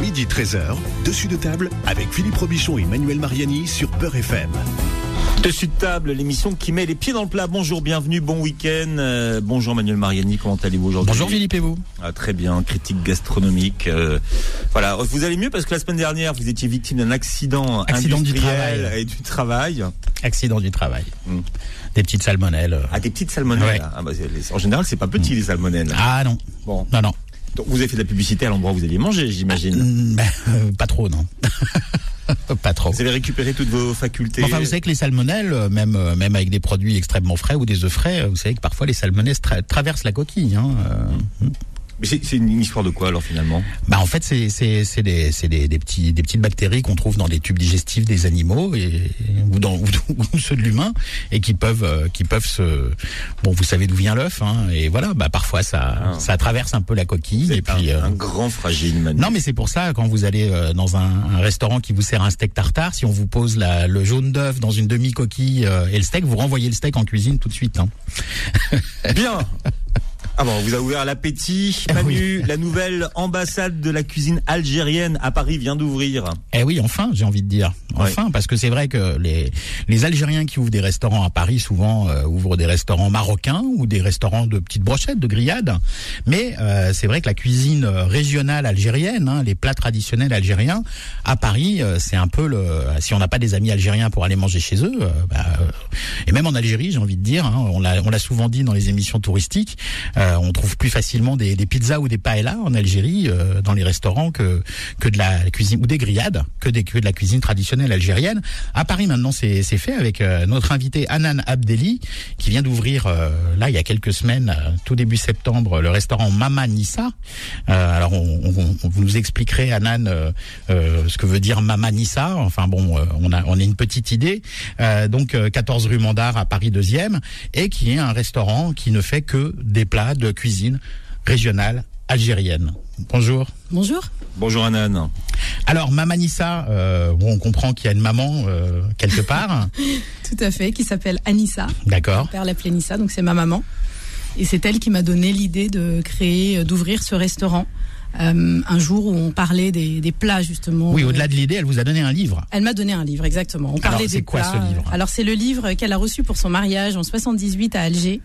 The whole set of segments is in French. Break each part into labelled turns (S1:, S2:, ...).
S1: Midi 13h, dessus de table avec Philippe Robichon et Manuel Mariani sur Peur FM.
S2: Dessus de table, l'émission qui met les pieds dans le plat. Bonjour, bienvenue, bon week-end. Euh, bonjour Manuel Mariani, comment allez-vous aujourd'hui
S3: Bonjour Philippe et vous
S2: ah, Très bien, critique gastronomique. Euh, voilà, vous allez mieux parce que la semaine dernière, vous étiez victime d'un accident,
S3: accident du travail.
S2: et du travail.
S3: Accident du travail. Hmm. Des petites salmonelles.
S2: Ah, des petites salmonelles. Ah, bah, en général, c'est pas petit les salmonelles.
S3: Ah non. Bon. Non, non.
S2: Donc vous avez fait de la publicité à l'endroit où vous aviez mangé, j'imagine.
S3: Euh, ben, pas trop, non. pas trop.
S2: Vous avez récupéré toutes vos facultés.
S3: Enfin, vous savez que les salmonelles, euh, même euh, même avec des produits extrêmement frais ou des œufs frais, vous savez que parfois les salmonelles traversent la coquille. Hein.
S2: Hmm. Mais c'est une histoire de quoi alors finalement?
S3: Bah en fait c'est c'est c'est des c'est des, des, petits des petites bactéries qu'on trouve dans les tubes digestifs des animaux et ou dans ou, ceux de l'humain et qui peuvent euh, qui peuvent se bon vous savez d'où vient l'œuf hein, et voilà bah parfois ça ah. ça traverse un peu la coquille et puis
S2: un, euh, un grand fragile.
S3: Non mais c'est pour ça quand vous allez euh, dans un, un, restaurant qui vous sert un steak tartare si on vous pose la, le jaune d'œuf dans une demi coquille et le steak vous renvoyez le steak en cuisine tout de suite. Hein.
S2: Bien. Ah bon, on vous a ouvert l'appétit. Ah Manu, la nouvelle ambassade de la cuisine algérienne à Paris vient d'ouvrir.
S3: Eh oui, enfin, j'ai envie de dire. Enfin, parce que c'est vrai que les, les Algériens qui ouvrent des restaurants à Paris, souvent euh, ouvrent des restaurants marocains ou des restaurants de petites brochettes, de grillades. Mais euh, c'est vrai que la cuisine régionale algérienne, hein, les plats traditionnels algériens, à Paris, euh, c'est un peu le... Si on n'a pas des amis algériens pour aller manger chez eux, bah, et même en Algérie, j'ai envie de dire, hein, on l'a souvent dit dans les émissions touristiques, euh, on trouve plus facilement des, pizzas ou des paellas en Algérie euh, dans les restaurants que que de la cuisine ou des grillades que que de la cuisine traditionnelle algérienne. À Paris maintenant c'est c'est fait avec euh, notre invité Anan Abdeli qui vient d'ouvrir là il y a quelques semaines tout début septembre le restaurant Mama Nissa. alors on, on, vous nous expliquerez Anan ce que veut dire Mama Nissa. Enfin bon on a on a une petite idée. donc 14 rue Mandar à Paris 2e et qui est un restaurant qui ne fait que des plats de cuisine régionale algérienne. Bonjour.
S4: Bonjour.
S2: Bonjour Anan.
S3: Alors Mamanissa, euh, on comprend qu'il y a une maman euh, quelque part.
S4: Tout à fait, qui s'appelle Anissa.
S3: D'accord.
S4: Mon père l'appelait Nissa, donc c'est ma maman. Et c'est elle qui m'a donné l'idée de créer, d'ouvrir ce restaurant. Euh, un jour où on parlait des, des plats justement.
S3: Oui, au-delà de l'idée, elle vous a donné un livre.
S4: Elle m'a donné un livre, exactement. On
S3: parlait Alors, c'est quoi ce livre?
S4: Alors c'est le livre qu'elle a reçu pour son mariage en 78 à Alger.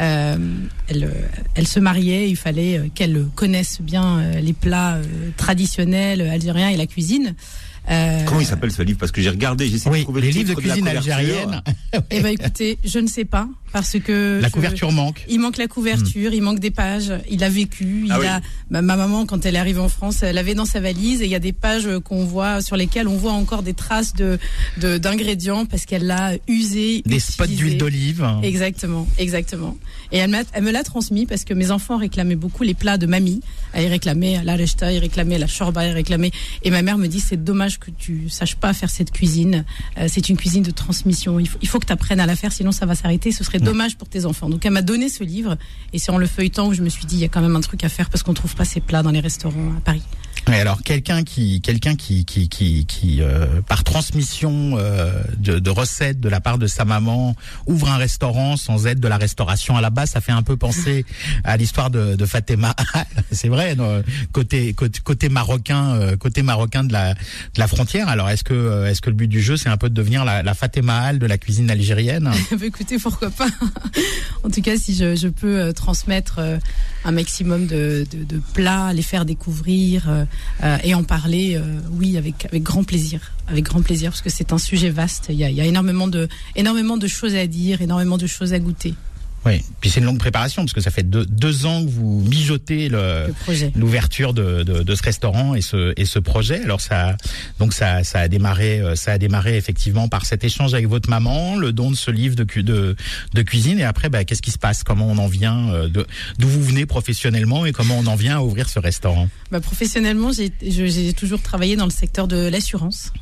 S4: Euh, elle, elle se mariait, il fallait euh, qu'elle connaisse bien euh, les plats traditionnels algériens et la cuisine.
S2: Euh... Comment il s'appelle ce livre? Parce que j'ai regardé, j'ai essayé
S3: oui,
S2: de trouver
S3: les
S2: le
S3: livres de cuisine
S2: de
S3: algérienne.
S4: eh ben écoutez, je ne sais pas parce que
S3: la couverture manque.
S4: Il manque la couverture, hmm. il manque des pages. Il a vécu. Il ah a ma, ma, maman quand elle est arrivée en France, elle avait dans sa valise et il y a des pages qu'on voit sur lesquelles on voit encore des traces de d'ingrédients parce qu'elle l'a usé.
S3: Des spots d'huile d'olive.
S4: Exactement, exactement. Et elle, elle me l'a transmis parce que mes enfants réclamaient beaucoup les plats de mamie. Ils réclamaient la rechta, ils réclamaient la shorba, ils réclamaient. Et ma mère me dit c'est dommage que tu saches pas faire cette cuisine. Euh, c'est une cuisine de transmission. Il faut, il faut que tu apprennes à la faire, sinon ça va s'arrêter. Ce serait dommage pour tes enfants. Donc elle m'a donné ce livre et c'est en le feuilletant que je me suis dit il y a quand même un truc à faire parce qu'on trouve pas ces plats dans les restaurants à Paris.
S3: Oui, alors quelqu'un qui, quelqu'un qui, qui, qui, qui euh, par transmission euh, de, de, recettes de la part de sa maman, ouvre un restaurant sans aide de la restauration à la base, ça fait un peu penser à l'histoire de, de Fatima. C'est vrai, côté, côté, côté marocain, euh, côté marocain de la, de la frontière. Alors est-ce que, est-ce que le but du jeu, c'est un peu de devenir la, la Fatima de la cuisine algérienne
S4: bah, Écoutez, pourquoi pas En tout cas, si je, je peux transmettre un maximum de, de, de plats, les faire découvrir euh, et en parler, euh, oui, avec, avec grand plaisir. Avec grand plaisir, parce que c'est un sujet vaste. Il y a, il y a énormément, de, énormément de choses à dire, énormément de choses à goûter.
S3: Oui, puis c'est une longue préparation parce que ça fait deux, deux ans que vous mijotez l'ouverture de, de, de, ce restaurant et ce, et ce projet. Alors ça, donc ça, ça a démarré, euh, ça a démarré effectivement par cet échange avec votre maman, le don de ce livre de, de, de cuisine et après, bah, qu'est-ce qui se passe? Comment on en vient euh, D'où vous venez professionnellement et comment on en vient à ouvrir ce restaurant?
S4: Bah, Professionnellement, j'ai toujours travaillé dans le secteur de l'assurance.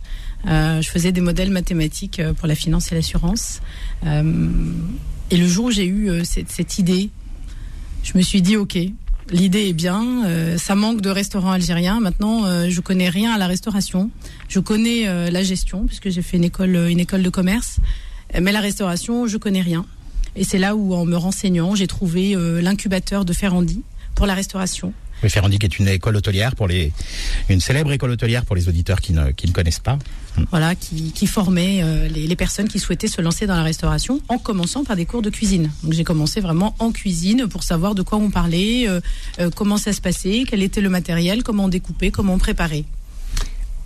S4: Euh, je faisais des modèles mathématiques pour la finance et l'assurance. Euh, et le jour où j'ai eu euh, cette, cette, idée, je me suis dit, OK, l'idée est bien, euh, ça manque de restaurants algériens. Maintenant, euh, je connais rien à la restauration. Je connais euh, la gestion, puisque j'ai fait une école, une école de commerce. Mais la restauration, je connais rien. Et c'est là où, en me renseignant, j'ai trouvé l'incubateur de Ferrandi pour la restauration.
S3: Oui, Ferrandi qui est une école hôtelière pour les, une célèbre école hôtelière pour les auditeurs qui ne, qui ne connaissent pas.
S4: Voilà, qui, qui formait euh, les, les personnes qui souhaitaient se lancer dans la restauration en commençant par des cours de cuisine. Donc j'ai commencé vraiment en cuisine pour savoir de quoi on parlait, euh, euh, comment ça se passait, quel était le matériel, comment on découpait, comment on préparait.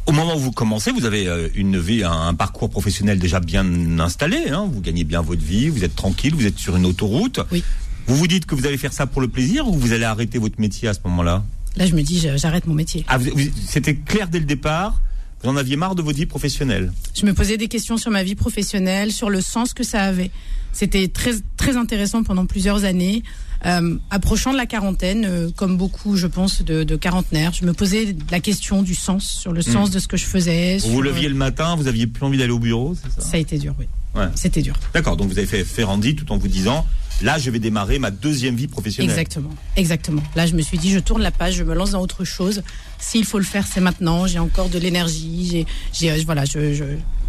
S2: Au moment où vous commencez, vous avez une vie, un, un parcours professionnel déjà bien installé. Hein, vous gagnez bien votre vie, vous êtes tranquille, vous êtes sur une autoroute.
S4: Oui.
S2: Vous vous dites que vous allez faire ça pour le plaisir ou vous allez arrêter votre métier à ce moment-là
S4: Là, je me dis, j'arrête mon métier.
S2: ah, C'était clair dès le départ. Vous en aviez marre de votre vie professionnelle.
S4: Je me posais des questions sur ma vie professionnelle, sur le sens que ça avait. C'était très très intéressant pendant plusieurs années. Euh, approchant de la quarantaine, euh, comme beaucoup, je pense, de, de quarantenaires, je me posais la question du sens, sur le sens de ce que je faisais.
S2: Vous vous leviez le matin, vous aviez plus envie d'aller au bureau, c'est ça?
S4: Ça a été dur, oui.
S2: Ouais.
S4: C'était dur.
S2: D'accord, donc vous avez fait Ferrandi tout en vous disant, là je vais démarrer ma deuxième vie professionnelle.
S4: Exactement, exactement. Là, je me suis dit, je tourne la page, je me lance dans autre chose. S'il faut le faire, c'est maintenant. J'ai encore de l'énergie. J'ai, j'ai, euh, voilà, je, je,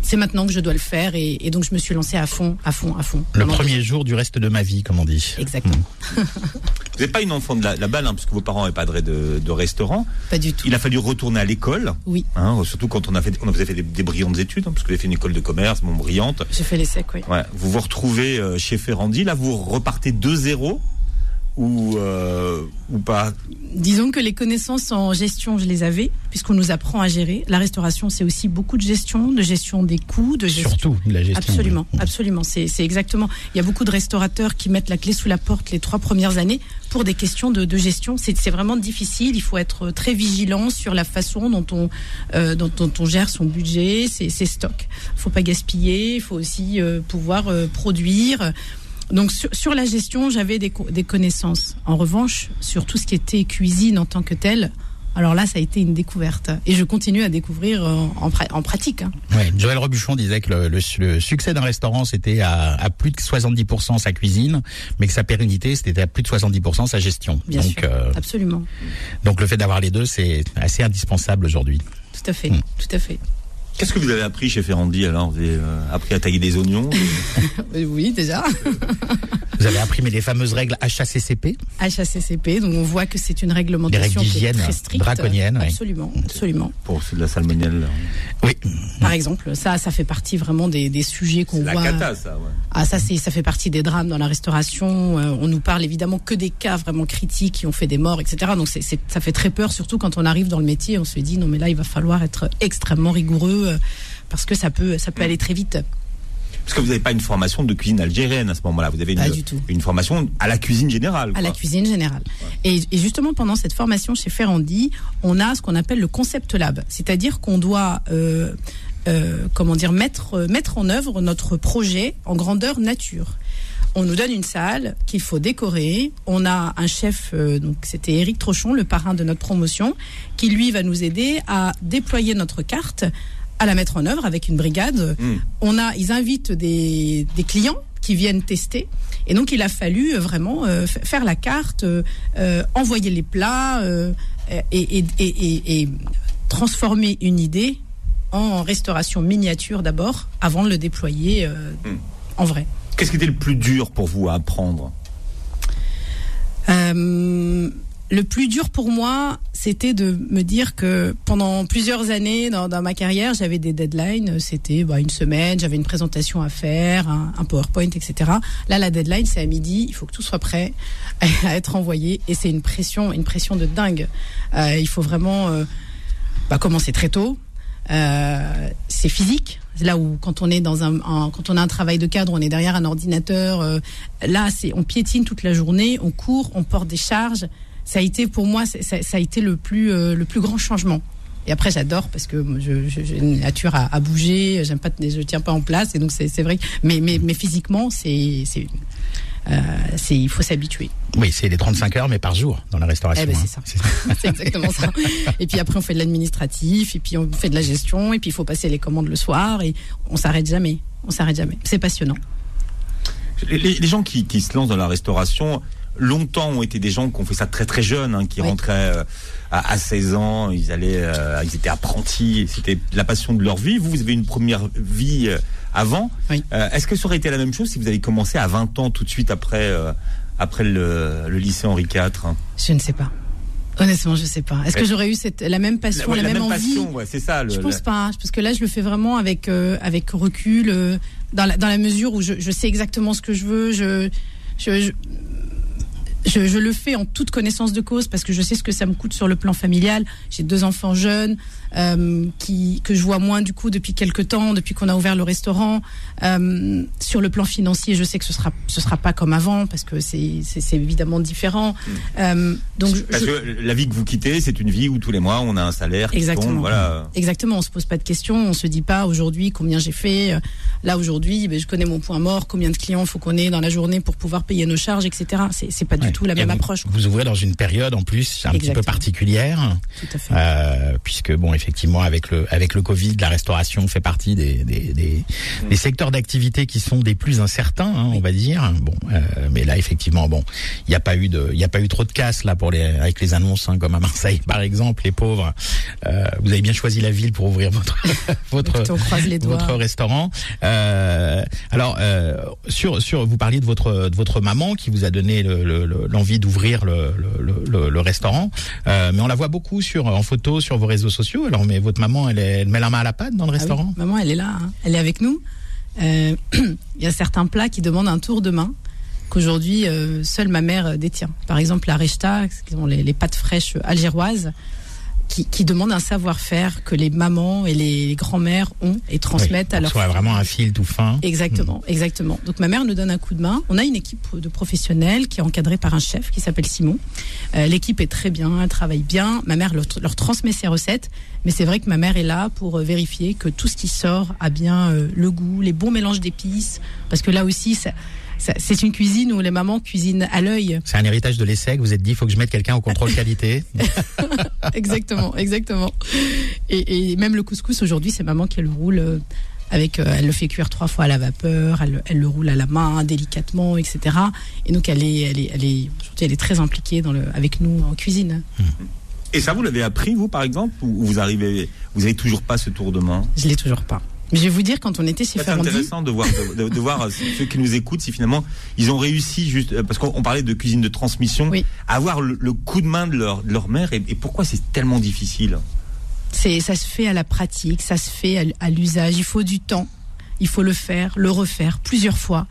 S4: c'est maintenant que je dois le faire, et, et donc je me suis lancée à fond, à fond, à fond.
S3: Le premier jour du reste de ma vie, comme on dit.
S4: Exactement.
S2: Vous n'êtes pas une enfant de la, la balle, hein, puisque vos parents n'avaient pas de, restaurant.
S4: Pas du tout.
S2: Il a fallu retourner à l'école.
S4: Oui.
S2: Hein, surtout quand on a fait, on a vous avez fait des, des brillantes études, hein, parce que vous avez fait une école de commerce, bon, brillante.
S4: J'ai fait les secs, oui.
S2: Ouais. Vous vous retrouvez euh, chez Ferrandi, là vous repartez de zéro ou euh, ou pas
S4: Disons que les connaissances en gestion, je les avais, puisqu'on nous apprend à gérer. La restauration, c'est aussi beaucoup de gestion, de gestion des coûts, de gestion.
S3: Surtout de la gestion.
S4: Absolument,
S3: oui.
S4: absolument. C'est c'est exactement. Il y a beaucoup de restaurateurs qui mettent la clé sous la porte les trois premières années pour des questions de, de gestion. C'est c'est vraiment difficile. Il faut être très vigilant sur la façon dont on euh, dont, dont on gère son budget, ses, ses stocks. Il faut pas gaspiller. Il faut aussi euh, pouvoir euh, produire. Donc sur, sur la gestion, j'avais des, co- des connaissances. En revanche, sur tout ce qui était cuisine en tant que telle, alors là, ça a été une découverte. Et je continue à découvrir euh, en, pra- en pratique. hein.
S3: Ouais, Joël Robuchon disait que le, le- le succès d'un restaurant, c'était à, à plus de 70% sa cuisine, mais que sa pérennité, c'était à plus de 70% sa gestion.
S4: Bien
S3: donc,
S4: sûr,
S3: euh,
S4: absolument.
S3: donc le fait d'avoir les deux, c'est assez indispensable aujourd'hui.
S4: Tout à fait,
S3: Mm.
S4: tout à fait.
S2: Qu'est-ce que vous avez appris chez Ferrandi alors Vous avez euh, appris à tailler des oignons
S4: Euh, Oui, déjà.
S3: Vous avez imprimé les fameuses règles HACCP.
S4: HACCP, donc on voit que c'est une réglementation qui est très stricte.
S3: draconiennes, oui.
S4: Absolument, absolument.
S2: pour ceux de la salmonelle.
S3: Oui.
S4: Par exemple, ça, ça fait partie vraiment des, des sujets qu'on
S2: La
S4: voit.
S2: cata ça. Ouais.
S4: Ah, ça, c'est, ça fait partie des drames dans la restauration. Euh, on nous parle évidemment que des cas vraiment critiques qui ont fait des morts, etc. Donc, ça fait très peur, surtout quand on arrive dans le métier. On se dit, non, mais là, il va falloir être extrêmement rigoureux euh, parce que ça peut, ça peut aller très vite.
S2: Parce que vous n'avez pas une formation de cuisine algérienne à ce moment-là. Vous avez une, formation à la cuisine générale.
S4: à la cuisine générale. Et, et justement, pendant cette formation chez Ferrandi, on a ce qu'on appelle le concept lab, c'est-à-dire qu'on doit, euh, euh, comment dire, mettre mettre en œuvre notre projet en grandeur nature. On nous donne une salle qu'il faut décorer. On a un chef, euh, donc c'était Éric Trochon, le parrain de notre promotion, qui lui va nous aider à déployer notre carte, à la mettre en œuvre avec une brigade.
S2: Mm.
S4: On a, ils invitent des, des clients qui viennent tester. Et donc il a fallu euh, vraiment euh, faire la carte, euh, envoyer les plats euh, et, et, et, et- et transformer une idée en restauration miniature d'abord, avant de le déployer euh,
S2: Mm.
S4: en vrai.
S2: Qu'est-ce qui était le plus dur pour vous à apprendre?
S4: Le plus dur pour moi, c'était de me dire que pendant plusieurs années dans, ma carrière, j'avais des deadlines. C'était bah, une semaine, j'avais une présentation à faire, un, PowerPoint, etc. Là, la deadline, c'est à midi. Il faut que tout soit prêt à être envoyé, et c'est une pression, une pression de dingue. Euh, il faut vraiment euh, bah, commencer très tôt. Euh, c'est physique. Là où quand on est dans un, un- quand on a un travail de cadre, on est derrière un ordinateur. euh, là, c'est on piétine toute la journée, on court, on porte des charges. Ça a été pour moi, ça, ça a été le plus euh, le plus grand changement. Et après, j'adore parce que j'ai une nature à, à bouger. J'aime pas, je tiens pas en place. Et donc c'est vrai. Mais mais mais physiquement, c'est euh, il faut s'habituer.
S3: Oui, c'est les 35 heures, mais par jour dans la restauration.
S4: Eh ben,
S3: hein.
S4: c'est ça. c'est exactement ça. Et puis après, on fait de l'administratif, et puis on fait de la gestion, et puis il faut passer les commandes le soir, et on s'arrête jamais. On s'arrête jamais. C'est passionnant.
S2: les, les- les gens qui, qui se lancent dans la restauration, longtemps ont été des gens qui ont fait ça très très jeunes, hein, qui
S4: Oui.
S2: rentraient euh, à, à 16 ans, ils allaient, euh, ils étaient apprentis, c'était la passion de leur vie. Vous, vous avez une première vie euh, avant.
S4: Oui.
S2: Est-ce que ça aurait été la même chose si vous avez commencé à 20 ans tout de suite après après le, le lycée Henri IV hein?
S4: Je ne sais pas. Honnêtement, je sais pas. Est-ce que j'aurais eu cette, la même passion, la, même, envie?
S2: ouais, c'est ça. Le,
S4: je pense pas, parce que là, je le fais vraiment avec euh, avec recul, euh, dans, la, dans la mesure où je, je, sais exactement ce que je veux. Je, je, je, je, le fais en toute connaissance de cause parce que je sais ce que ça me coûte sur le plan familial. J'ai deux enfants jeunes euh, qui, que je vois moins du coup depuis quelques temps, depuis qu'on a ouvert le restaurant. Euh, sur le plan financier, je sais que ce sera ce sera pas comme avant parce que c'est c'est évidemment différent.
S2: Mm. Euh, donc parce je, que la vie que vous quittez, c'est une vie où tous les mois on a un salaire.
S4: Exactement.
S2: Tombe, voilà.
S4: Exactement. On se pose pas de questions. On se dit pas aujourd'hui combien j'ai fait. Là aujourd'hui, ben, je connais mon point mort. Combien de clients faut qu'on ait dans la journée pour pouvoir payer nos charges, etc. C'est c'est pas du tout la même
S3: vous,
S4: approche.
S3: Vous ouvrez dans une période en plus un Exactement. petit peu particulière,
S4: tout à fait.
S3: Euh, puisque bon effectivement avec le avec le Covid, la restauration fait partie des des, des, mmh. des secteurs d'activité qui sont des plus incertains, hein, on va dire. Bon, euh, mais là effectivement, bon, il n'y a pas eu de, il y a pas eu trop de casse là pour les avec les annonces, hein, comme à Marseille par exemple, les pauvres. Euh, vous avez bien choisi la ville pour ouvrir votre votre votre restaurant. Euh, alors sur sur vous parliez de votre de votre maman qui vous a donné l'envie le, le, d'ouvrir le, le, le, restaurant, mais on la voit beaucoup sur en photo sur vos réseaux sociaux. Alors mais votre maman, elle, est, elle met la main à la pâte dans le
S4: ah
S3: restaurant?
S4: oui, Maman, elle est là, hein. elle est avec nous. Euh, il y a certains plats qui demandent un tour de main qu'aujourd'hui euh, seule ma mère détient. Par exemple, la rechta, les, les pâtes fraîches algéroises qui, qui demandent un savoir-faire que les mamans et les grands-mères ont et transmettent
S3: oui,
S4: à leur
S3: soit vraiment un fil tout fin.
S4: Exactement, mmh. exactement. Donc ma mère nous donne un coup de main. On a une équipe de professionnels qui est encadrée par un chef qui s'appelle Simon. Euh, L'équipe est très bien, elle travaille bien. Ma mère leur, leur transmet ses recettes, mais c'est vrai que ma mère est là pour euh, vérifier que tout ce qui sort a bien euh, le goût, les bons mélanges d'épices, parce que là aussi ça c'est une cuisine où les mamans cuisinent à l'œil.
S3: C'est un héritage de l'ESSEC. Vous êtes dit, il faut que je mette quelqu'un au contrôle qualité.
S4: exactement, exactement. Et, et, même le couscous aujourd'hui, c'est maman qui le roule. euh, Avec, euh, elle le fait cuire trois fois à la vapeur, elle, elle, le roule à la main délicatement, etc. Et donc elle est, elle est, elle est, elle est très impliquée dans le, avec nous en cuisine.
S2: Mmh. Et ça, vous l'avez appris, vous, par exemple, ou vous arrivez, vous avez toujours pas ce tour de main?
S4: Je l'ai toujours pas. Je vais vous dire, quand on était chez
S2: C'est intéressant de voir, de, de, de voir ceux qui nous écoutent, si finalement ils ont réussi, juste parce qu'on parlait de cuisine de transmission,
S4: oui.
S2: à avoir le, le, coup de main de leur, de leur mère. Et, et pourquoi c'est tellement difficile
S4: C'est, ça se fait à la pratique, ça se fait à, à l'usage. Il faut du temps, il faut le faire, le refaire plusieurs fois.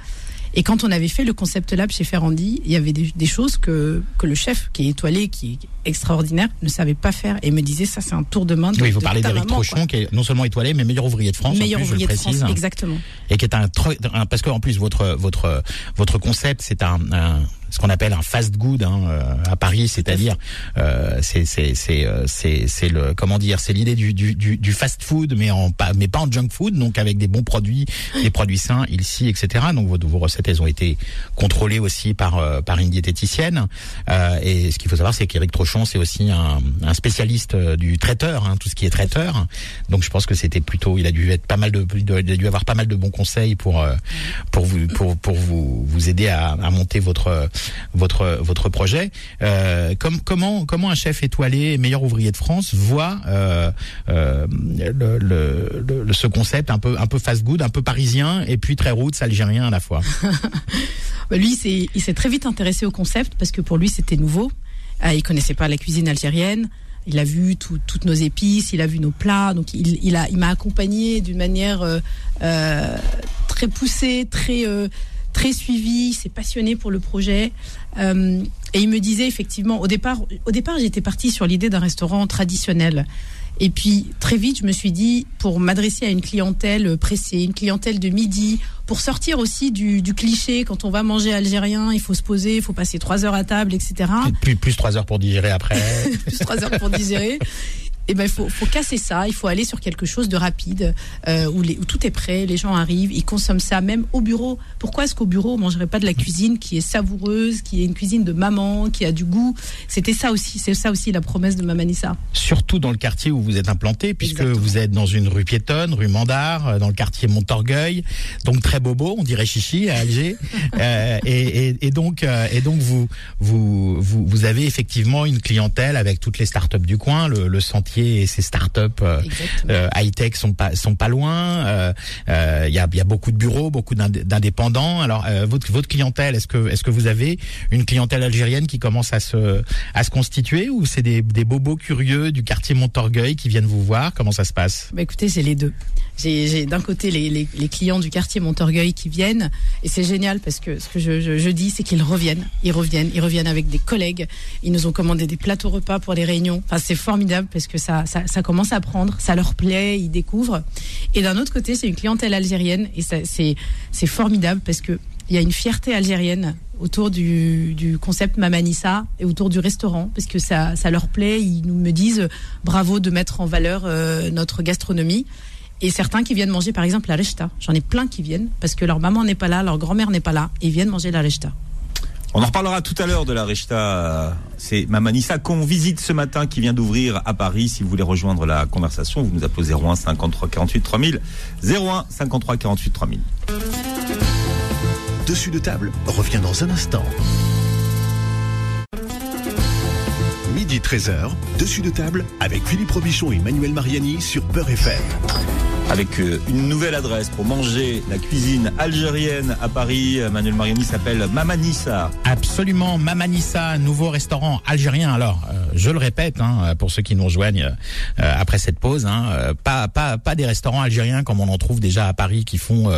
S4: Et quand on avait fait le concept lab chez Ferrandi, il y avait des, des, choses que, que le chef, qui est étoilé, qui est extraordinaire, ne savait pas faire et me disait ça, c'est un tour de main. De,
S3: oui, vous parlez d'Éric Trochon, qui est non seulement étoilé, mais meilleur ouvrier de France.
S4: Meilleur
S3: en plus,
S4: ouvrier
S3: je le
S4: de France, exactement.
S3: Et qui est un, un parce qu'en plus votre votre votre concept, c'est un, un ce qu'on appelle un fast good hein, euh, à Paris, c'est-à-dire euh, c'est c'est c'est c'est c'est le comment dire, c'est l'idée du, du du fast food mais en pas mais pas en junk food, donc avec des bons produits, des produits sains, ici, etc. Donc vos, vos recettes elles ont été contrôlées aussi par euh, par une diététicienne. Euh, et ce qu'il faut savoir, c'est qu'Éric Trochon, c'est aussi un, un, spécialiste du traiteur, hein, tout ce qui est traiteur. Donc je pense que c'était plutôt, il a dû être pas mal de, il a dû avoir pas mal de bons conseils pour pour vous pour pour vous vous aider à, à monter votre votre votre projet. Euh, comme, comment comment un chef étoilé, meilleur ouvrier de France, voit euh, euh, le, le, le, ce concept un peu un peu fast good, un peu parisien et puis très roots algérien à la fois?
S4: lui, c'est il s'est très vite intéressé au concept parce que pour lui c'était nouveau. Euh, il connaissait pas la cuisine algérienne. Il a vu tout, toutes nos épices, il a vu nos plats, donc il, m'a accompagné d'une manière euh, très poussée, très très suivi, s'est passionné pour le projet. Euh, et il me disait effectivement, au départ, au départ j'étais partie sur l'idée d'un restaurant traditionnel. Et puis très vite, je me suis dit, pour m'adresser à une clientèle pressée, une clientèle de midi, pour sortir aussi du, du, cliché, quand on va manger algérien, il faut se poser, il faut passer trois heures à table, etc.
S3: Plus, plus trois heures pour digérer après.
S4: plus trois heures pour digérer. Eh ben, il faut, faut casser ça. Il faut aller sur quelque chose de rapide euh, où, les, où tout est prêt, les gens arrivent, ils consomment ça même au bureau. Pourquoi est-ce qu'au bureau on mangerait pas de la cuisine qui est savoureuse, qui est une cuisine de maman, qui a du goût? C'était ça aussi, c'est ça aussi la promesse de Mamanissa.
S3: Surtout dans le quartier où vous êtes implanté, puisque Exactement. vous êtes dans une rue piétonne, rue Mandar, dans le quartier Montorgueil, donc très bobo, on dirait chichi à Alger. euh, et, et, et, donc, euh, et donc vous, vous, vous, vous avez effectivement une clientèle avec toutes les startups du coin, le, le sentier et ces startups euh, euh, high tech sont pas sont pas loin. Il y a, y a beaucoup de bureaux, beaucoup d'indépendants. Alors votre votre clientèle, est-ce que est-ce que vous avez une clientèle algérienne qui commence à se à se constituer ou c'est des, des bobos curieux du quartier Montorgueil qui viennent vous voir? Comment ça se passe?
S4: Bah Écoutez, c'est les deux. J'ai d'un côté les, les, les, clients du quartier Montorgueil qui viennent et c'est génial parce que ce que je, je, je dis c'est qu'ils reviennent, ils reviennent, ils reviennent avec des collègues. Ils nous ont commandé des plateaux repas pour les réunions. Enfin c'est formidable parce que ça, ça, ça commence à prendre, ça leur plaît, ils découvrent. Et d'un autre côté c'est une clientèle algérienne et c'est formidable parce que il y a une fierté algérienne autour du, du, concept Mamanissa et autour du restaurant parce que ça, ça leur plaît. Ils nous me disent bravo de mettre en valeur euh, notre gastronomie. Et certains qui viennent manger par exemple la rechta. J'en ai plein qui viennent parce que leur maman n'est pas là, leur grand-mère n'est pas là et ils viennent manger la rechta.
S2: On en reparlera tout à l'heure de la rechta. C'est Mamanissa qu'on visite ce matin qui vient d'ouvrir à Paris. Si vous voulez rejoindre la conversation, vous nous appelez 01 53 48 3000. 01 53 48 3000.
S1: Dessus de table revient dans un instant. Midi 13h, dessus de table avec Philippe Robichon et Manuel Mariani sur Beurre FM
S2: avec euh, une nouvelle adresse pour manger la cuisine algérienne à Paris. Manuel Mariani s'appelle Mamanissa.
S3: Absolument, Mamanissa, nouveau restaurant algérien. Alors, euh, je le répète, hein, pour ceux qui nous rejoignent euh, après cette pause, hein, pas, pas, pas des restaurants algériens comme on en trouve déjà à Paris qui font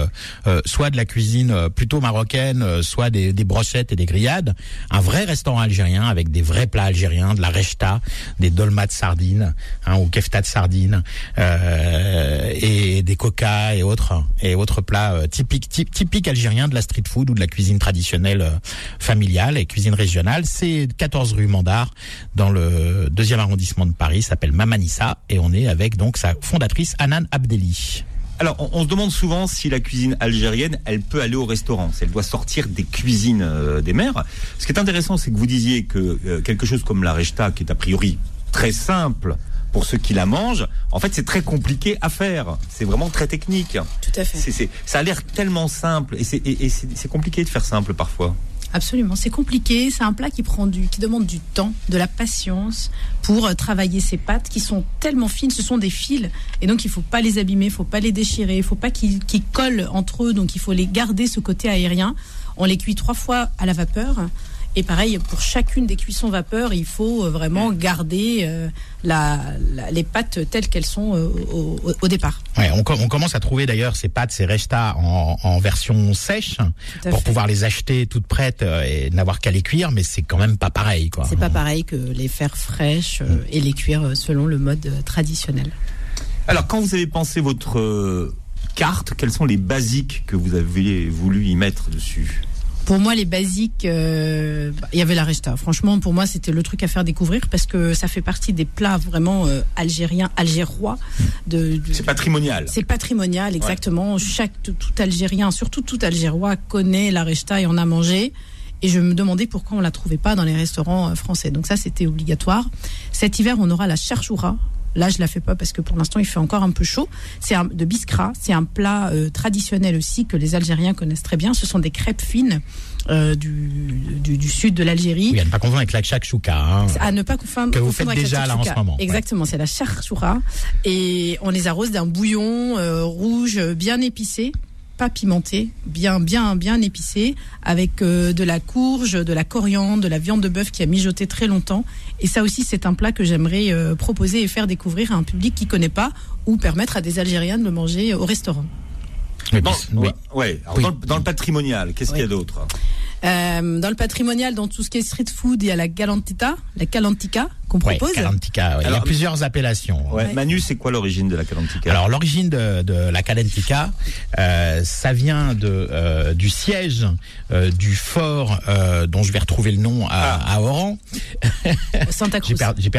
S3: soit de la cuisine plutôt marocaine, soit des, des, brochettes et des grillades. Un vrai restaurant algérien avec des vrais plats algériens, de la rechta, des dolmats de sardines hein, ou kefta de sardines. et des, coca et autres et autres plats euh, typiques typiques algériens de la street food ou de la cuisine traditionnelle euh, familiale et cuisine régionale. C'est 14 rue Mandar dans le deuxième arrondissement de Paris, s'appelle Mamanissa et on est avec donc sa fondatrice Anan Abdeli.
S2: Alors, on, se demande souvent si la cuisine algérienne, elle peut aller au restaurant, si elle doit sortir des cuisines euh, des mers. Ce qui est intéressant, c'est que vous disiez que quelque chose comme la rechta, qui est a priori très simple pour ceux qui la mangent, en fait, c'est très compliqué à faire. C'est vraiment très technique.
S4: Tout à fait.
S2: Ça a l'air tellement simple et c'est, compliqué de faire simple parfois.
S4: Absolument, c'est compliqué. C'est un plat qui prend du, qui demande du temps, de la patience pour euh, travailler ces pâtes qui sont tellement fines. Ce sont des fils et donc il faut pas les abîmer, il faut pas les déchirer, il faut pas qu'ils, qu'ils collent entre eux. Donc il faut les garder ce côté aérien. On les cuit trois fois à la vapeur et pareil, pour chacune des cuissons vapeur, il faut euh, vraiment garder euh, la, les pâtes telles qu'elles sont euh, au, départ.
S3: Ouais, on, on, commence à trouver d'ailleurs ces pâtes, ces restas en, en version sèche pour pouvoir les acheter toutes prêtes et n'avoir qu'à les cuire, mais c'est quand même pas pareil.
S4: C'est pas pareil que les faire fraîches et les cuire selon le mode traditionnel.
S2: Alors, quand vous avez pensé votre carte, quels sont les basiques que vous avez voulu y mettre dessus?
S4: Pour moi, les basiques, euh, il y avait la resta. Franchement, pour moi, c'était le truc à faire découvrir parce que ça fait partie des plats vraiment euh, algériens, algérois.
S2: De, c'est patrimonial.
S4: C'est patrimonial, exactement. Chaque tout, Algérien, surtout tout Algérois, connaît la resta et en a mangé. Et je me demandais pourquoi on la trouvait pas dans les restaurants euh, français. Donc ça, c'était obligatoire. Cet hiver, on aura la charchoura Là, je la fais pas parce que pour l'instant, il fait encore un peu chaud. C'est de biskra. C'est un plat euh, traditionnel aussi que les Algériens connaissent très bien. Ce sont des crêpes fines. Euh, du, du, sud de l'Algérie.
S3: Oui, à ne pas confondre avec la chakchouka. Hein,
S4: à ne pas confondre.
S3: Que vous faites déjà là en ce moment.
S4: Exactement, c'est la charchoura. Et on les arrose d'un bouillon euh, rouge bien épicé pas pimenté, bien bien bien épicé, avec euh, de la courge, de la coriandre, de la viande de bœuf qui a mijoté très longtemps. Et ça aussi, c'est un plat que j'aimerais euh, proposer et faire découvrir à un public qui connaît pas, ou permettre à des Algériens de le manger au restaurant.
S2: oui. Ouais, Dans, le, patrimonial, qu'est-ce qu'il y a d'autre?
S4: Euh, dans le patrimonial, dans tout ce qui est street food, il y a la galantita, la calantica qu'on propose.
S3: calantica, il y a plusieurs appellations.
S2: Manu, c'est quoi l'origine de la calantica?
S3: Alors l'origine de, de, la calantica, euh, ça vient de euh, du siège euh, du fort euh, dont je vais retrouver le nom à, ah. à Oran.
S4: Santa Cruz.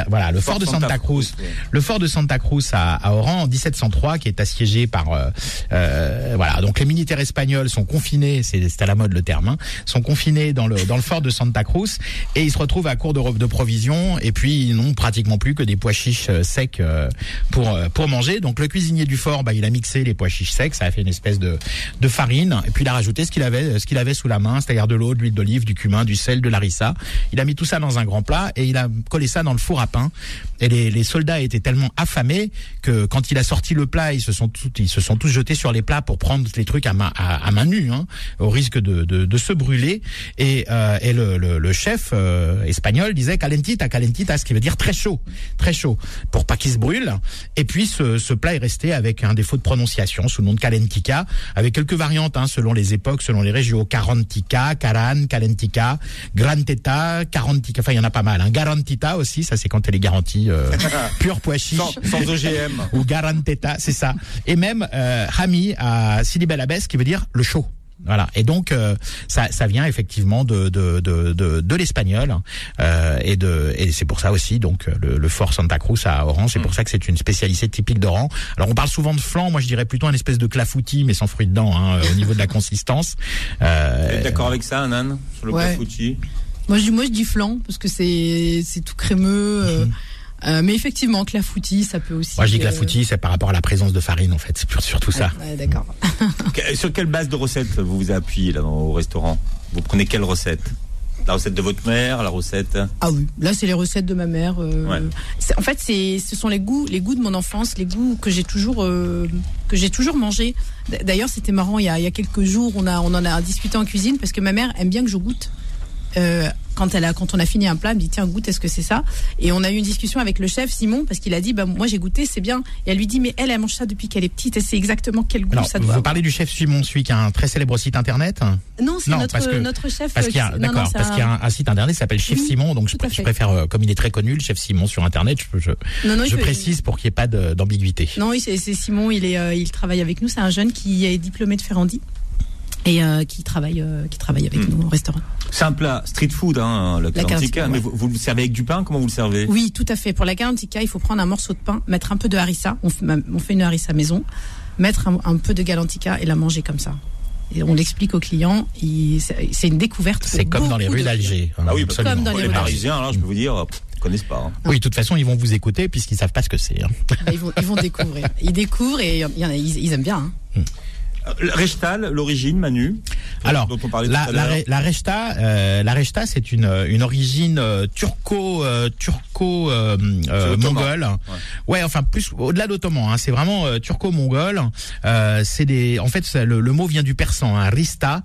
S3: voilà, le fort, de Santa, Cruz. Le fort de Santa Cruz à, à, Oran en 1703, qui est assiégé par euh, voilà. Donc les militaires espagnols sont confinés, c'est à la mode le terme, hein, sont confinés dans le dans le fort de Santa Cruz et ils se retrouvent à court de, de provisions et puis ils n'ont pratiquement plus que des pois chiches euh, secs euh, pour pour manger. Donc le cuisinier du fort, bah, il a mixé les pois chiches secs, ça a fait une espèce de de farine, et puis il a rajouté ce qu'il avait ce qu'il avait sous la main, c'est-à-dire de l'eau, de l'huile d'olive, du cumin, du sel, de l'arissa. Il a mis tout ça dans un grand plat et il a collé ça dans le four à pain. Et les, les soldats étaient tellement affamés que quand il a sorti le plat, ils se sont tous ils se sont tous jetés sur les plats pour prendre les trucs à main à, main nue, hein, au risque de, de, se brûler. Et, euh, et le, le, chef euh, espagnol disait calentita, calentita, qui veut dire très chaud, très chaud, pour pas qu'il se brûle. Et puis ce, ce plat est resté avec un défaut de prononciation sous le nom de calentica, avec quelques variantes hein, selon les époques, selon les régions. Carantica, Caran, Calentica, Granteta, Carantica, enfin il y en a pas mal. Hein. Garantita aussi, ça c'est quand elle est garantie euh, pure pois chiche.
S2: Sans, OGM.
S3: Ou Garanteta, c'est ça. Et même euh, Hami à Sidi Belabès qui veut dire le chaud. Voilà. Et donc euh, ça, ça vient effectivement de de de de, de l'espagnol euh, et de et c'est pour ça aussi donc le, le fort Santa Cruz à Oran, c'est pour mm. ça que c'est une spécialité typique d'Oran. Alors on parle souvent de flan, moi je dirais plutôt un espèce de clafoutis mais sans fruits dedans hein, au niveau de la consistance.
S2: Euh, d'accord avec ça, Anan, sur le clafoutis?
S4: Moi je dis moi je dis flan parce que c'est c'est tout crémeux. Euh, mm-hmm. Euh, mais effectivement, clafoutis, ça peut aussi.
S3: Moi, je dis clafoutis, c'est par rapport à la présence de farine, en fait. C'est surtout ça.
S4: Ouais, d'accord.
S2: Sur quelle base de recette vous vous appuyez là au restaurant? Vous prenez quelle recette? La recette de votre mère, la recette?
S4: Ah oui, là c'est les recettes de ma mère. Euh, en fait, c'est ce sont les goûts, les goûts de mon enfance, les goûts que j'ai toujours euh, que j'ai toujours mangé. D'ailleurs, c'était marrant. Il y, a, il y a quelques jours, on a on en a discuté en cuisine parce que ma mère aime bien que je goûte. Euh, quand elle a, quand on a fini un plat, elle me dit tiens goûte, est-ce que c'est ça? Et on a eu une discussion avec le chef Simon parce qu'il a dit bah moi j'ai goûté, c'est bien. Et elle lui dit mais elle elle mange ça depuis qu'elle est petite et c'est exactement quel goût ça doit.
S3: Vous parlez du chef Simon, celui qui a un très célèbre site internet?
S4: Non, c'est notre, notre chef.
S3: Parce qu'il y a, d'accord, parce qu'il y a un, site internet qui s'appelle Chef Simon, donc je, préfère, euh, comme il est très connu, le chef Simon sur internet, je, je, je précise pour qu'il n'y ait pas d'ambiguïté.
S4: Non, oui, c'est Simon, il est, euh, il travaille avec nous, c'est un jeune qui est diplômé de Ferrandi et euh, qui travaille euh, qui travaille avec hmm. nous au restaurant.
S2: C'est un plat street food, hein, le calantica, mais vous, le servez avec du pain Comment vous le servez?
S4: Oui, tout à fait. Pour la calantica, il faut prendre un morceau de pain, mettre un peu de harissa, on fait, on fait une harissa maison, mettre un, peu de galantica et la manger comme ça. Et on l'explique aux clients, c'est une découverte.
S3: C'est comme dans les rues d'Alger.
S2: Ah oui, absolument. Comme dans les, Parisiens, là, je peux vous dire, ils connaissent pas. Hein.
S3: Oui, de toute façon, ils vont vous écouter puisqu'ils savent pas ce que c'est. Hein.
S4: Bah, ils, vont, ils, vont, découvrir. Ils découvrent et ils, aiment bien. Hein. Hmm.
S2: Rechtal, l'origine, Manu.
S3: Alors, la, la, la, Rechta, euh, la Rechta, c'est une une origine euh, turco euh, turco euh, euh mongole. Ouais. enfin plus au-delà d'ottoman. Hein, c'est vraiment turco-mongol. c'est des, en fait, le, le, mot vient du persan, hein, rista,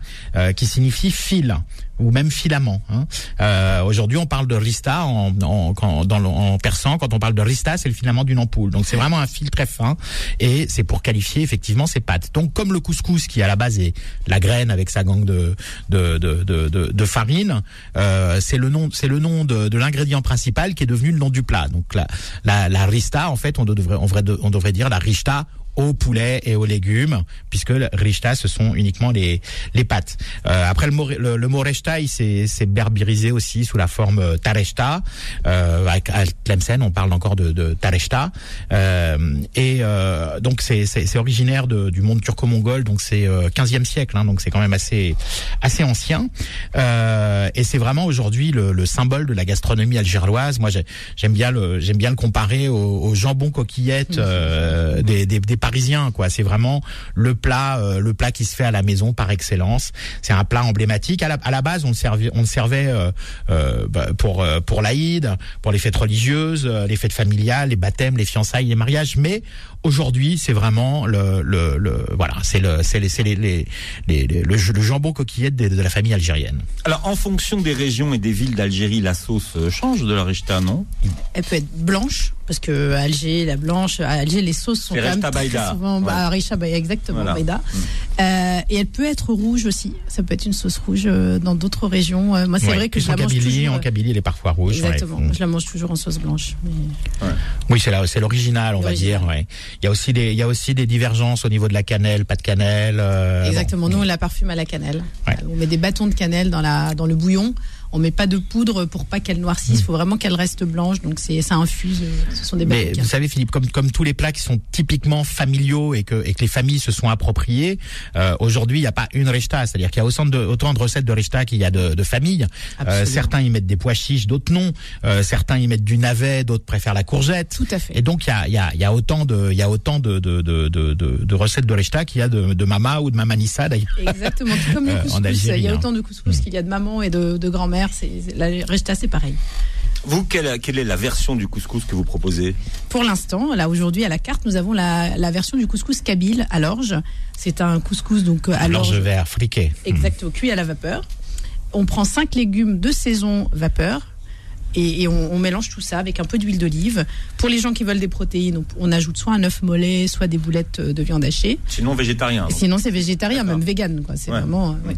S3: qui signifie fil ou même filament. Hein. Euh, Aujourd'hui, on parle de rista en, en, dans, en persan. Quand on parle de rista, c'est le filament d'une ampoule. Donc, c'est vraiment un fil très fin et c'est pour qualifier effectivement ces pâtes. Donc, comme le couscous qui à la base est la graine avec sa gangue de de, de, de, de farine, euh, c'est le nom c'est le nom de, l'ingrédient principal qui est devenu le nom du plat. Donc, la, la, la rista, en fait, on devrait, on devrait dire la rista au poulet et aux légumes, puisque le richta, ce sont uniquement les, les pâtes. Euh, après, le mot, le, le mot rechta, il s'est berbirisé aussi sous la forme euh, tarechta. Euh, à Tlemcen, on parle encore de, de tarechta. Euh, et euh, donc, c'est originaire de, du monde turco-mongol, donc c'est 15e euh, siècle, hein, donc c'est quand même assez, assez ancien. et c'est vraiment aujourd'hui le, le, symbole de la gastronomie algéroise. Moi, j'aime bien le j'aime bien le comparer au, au jambon coquillette des, des, des parisien quoi. C'est vraiment le plat, euh, le plat qui se fait à la maison par excellence. C'est un plat emblématique. À la, à la base, on le servait, on le servait euh, euh bah, pour euh, pour l'Aïd, pour les fêtes religieuses, les fêtes familiales, les baptêmes, les fiançailles, les mariages. Mais aujourd'hui, c'est vraiment le, le, le voilà, c'est le c'est les, les, les, les, le, le, jambon coquillette de, de, la famille algérienne.
S2: Alors, en fonction des régions et des villes d'Algérie, la sauce change de la richta, non?
S4: Elle peut être blanche parce que Alger, la blanche, à Alger, les sauces sont quand même très souvent bah, exactement, mm. euh, et elle peut être rouge aussi. Ça peut être une sauce rouge euh, dans d'autres régions. Euh, moi, c'est vrai que je la mange
S3: toujours. En Kabylie, elle est parfois rouge.
S4: Exactement. Mm. Je la mange toujours en sauce blanche.
S3: Mais... Oui, c'est c'est l'original, on va dire. Ouais. Il y a aussi des, il y a aussi des divergences au niveau de la cannelle, pas de cannelle.
S4: Exactement. Nous, on la parfume à la cannelle. On met des bâtons de cannelle dans la, dans le bouillon On met pas de poudre pour pas qu'elle noircisse. Il faut vraiment qu'elle reste blanche. Donc c'est ça infuse. euh, Ce sont des
S3: Mais vous savez, Philippe, comme, comme tous les plats qui sont typiquement familiaux et que, et que les familles se sont appropriés, euh, aujourd'hui, il n'y a pas une rechta. C'est-à-dire qu'il y a autant de, autant de recettes de rechta qu'il y a de, de familles. Euh, certains y mettent des pois chiches, d'autres non. Euh, certains y mettent du navet, d'autres préfèrent la courgette.
S4: Tout à fait.
S3: Et donc, il y a, il y, a, il y a autant de, il y a autant de, de, de, de, de- de recettes de rechta qu'il y a de, de mama ou de mamanissa, d'ailleurs.
S4: Exactement, tout comme le
S3: Euh, en
S4: couscous.
S3: Algérie,
S4: il y a
S3: hein.
S4: autant de couscous qu'il y a de maman et de, de grand-mère. C'est la rechta, c'est pareil.
S2: Vous, quelle, quelle est la version du couscous que vous proposez?
S4: Pour l'instant, là aujourd'hui à la carte, nous avons la, la version du couscous kabyle à l'orge. C'est un couscous donc à
S3: Alors, je
S4: l'orge,
S3: vais friquer.
S4: exact, cuit à la vapeur. On prend cinq légumes de saison vapeur. Et, et on, on mélange tout ça avec un peu d'huile d'olive. Pour les gens qui veulent des protéines, on, on ajoute soit un œuf mollet, soit des boulettes de viande hachée.
S2: Sinon végétarien. donc.
S4: Sinon, c'est végétarien, même vegan. Quoi. C'est
S2: Ouais.
S4: vraiment. euh, ouais.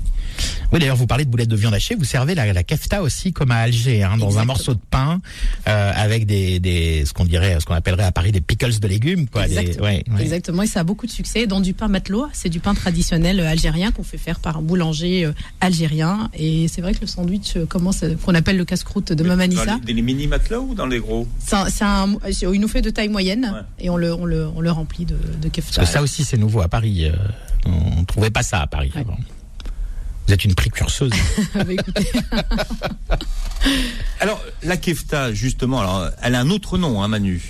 S3: Oui, d'ailleurs, vous parlez de boulettes de viande hachée. Vous servez la, la kefta aussi comme à Alger, hein, dans un morceau de pain euh, avec des, des, ce qu'on dirait, ce qu'on appellerait à Paris des pickles de légumes, quoi. Des-
S4: Exactement.
S3: ouais, ouais.
S4: Exactement, et ça a beaucoup de succès. Dans du pain matelot, c'est du pain traditionnel euh, algérien qu'on fait faire par un boulanger algérien. Et c'est vrai que le sandwich, comment ça- qu'on appelle le casse-croûte de
S2: Dans
S4: Mamanissa,
S2: les, les mini matelas ou dans les gros?
S4: C'est un- c'est un- c'est- il nous fait de taille moyenne
S2: Ouais.
S4: et on le, on, le, on le remplit de, de kefta.
S3: Parce que ça aussi, c'est nouveau à Paris. euh, on ne trouvait pas ça à Paris
S4: Ouais.
S3: avant. Vous êtes une précurseuse.
S4: Bah, écoutez,
S2: Alors, la kefta, justement, alors, elle a un autre nom, hein, Manu.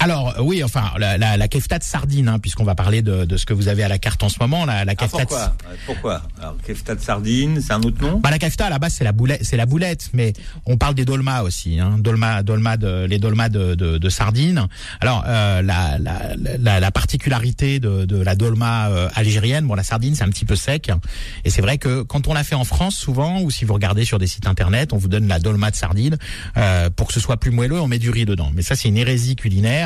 S3: Alors euh, oui, enfin la, la, la kefta de sardine, hein, puisqu'on va parler de, de ce que vous avez à la carte en ce moment, la, la
S2: Ah,
S3: kefta. de-
S2: pourquoi Pourquoi Alors, kefta de sardine, c'est un autre nom
S3: Bah, la kefta à la base c'est la boulette, c'est la boulette, mais on parle des dolmas aussi, hein, dolma, dolma de, les dolmas de, de, de sardines. Alors euh, la, la, la, la particularité de, de la dolma euh, algérienne, bon la sardine c'est un petit peu sec, et c'est vrai que quand on la fait en France souvent, ou si vous regardez sur des sites internet, on vous donne la dolma de sardine euh, pour que ce soit plus moelleux, on met du riz dedans. Mais ça c'est une hérésie culinaire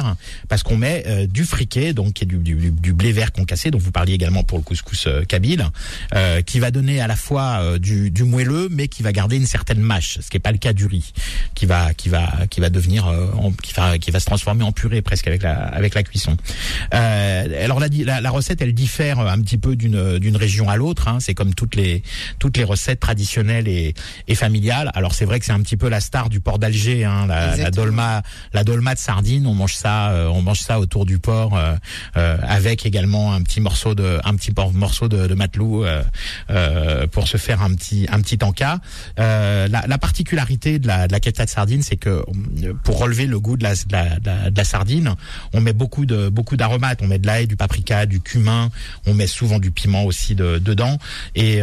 S3: parce qu'on met euh, du friquet, donc qui est du, du, du blé vert concassé, dont vous parliez également pour le couscous euh, kabyle, euh, qui va donner à la fois euh, du, du moelleux, mais qui va garder une certaine mâche, ce qui n'est pas le cas du riz, qui va qui va qui va devenir euh, en- qui va qui va se transformer en purée presque avec la avec la cuisson. Euh, alors la, la, la recette elle diffère un petit peu d'une d'une région à l'autre. Hein, c'est comme toutes les toutes les recettes traditionnelles et, et familiales. Alors c'est vrai que c'est un petit peu la star du port d'Alger, hein, la, la dolma la dolma de sardine. On mange ça euh, on mange ça autour du port euh, euh, avec également un petit morceau de un petit morceau de, de matelot pour se faire un petit un petit. Euh, la, la particularité de la de la de sardine, c'est que pour relever le goût de la, sardine, on met beaucoup de beaucoup d'aromates. On met de l'ail, du paprika, du cumin. On met souvent du piment aussi de- dedans. Et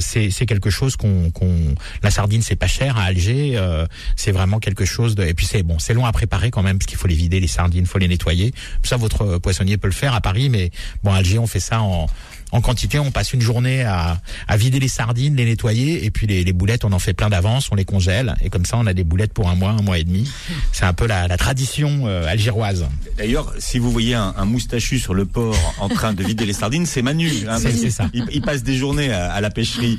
S3: c'est quelque chose qu'on la sardine c'est pas cher à Alger. c'est vraiment quelque chose de et puis c'est bon c'est long à préparer quand même parce qu'il faut les vider sardines, faut les nettoyer. Ça votre poissonnier peut le faire à Paris, mais bon à Alger on fait ça en en quantité, on passe une journée à, à vider les sardines, les nettoyer, et puis les, les boulettes, on en fait plein d'avance, on les congèle, et comme ça, on a des boulettes pour un mois, un mois et demi. C'est un peu la, la tradition euh, algéroise.
S2: D'ailleurs, si vous voyez un, un moustachu sur le port en train de vider les sardines, c'est Manu. hein, parce. Il, il passe des journées à, à la pêcherie.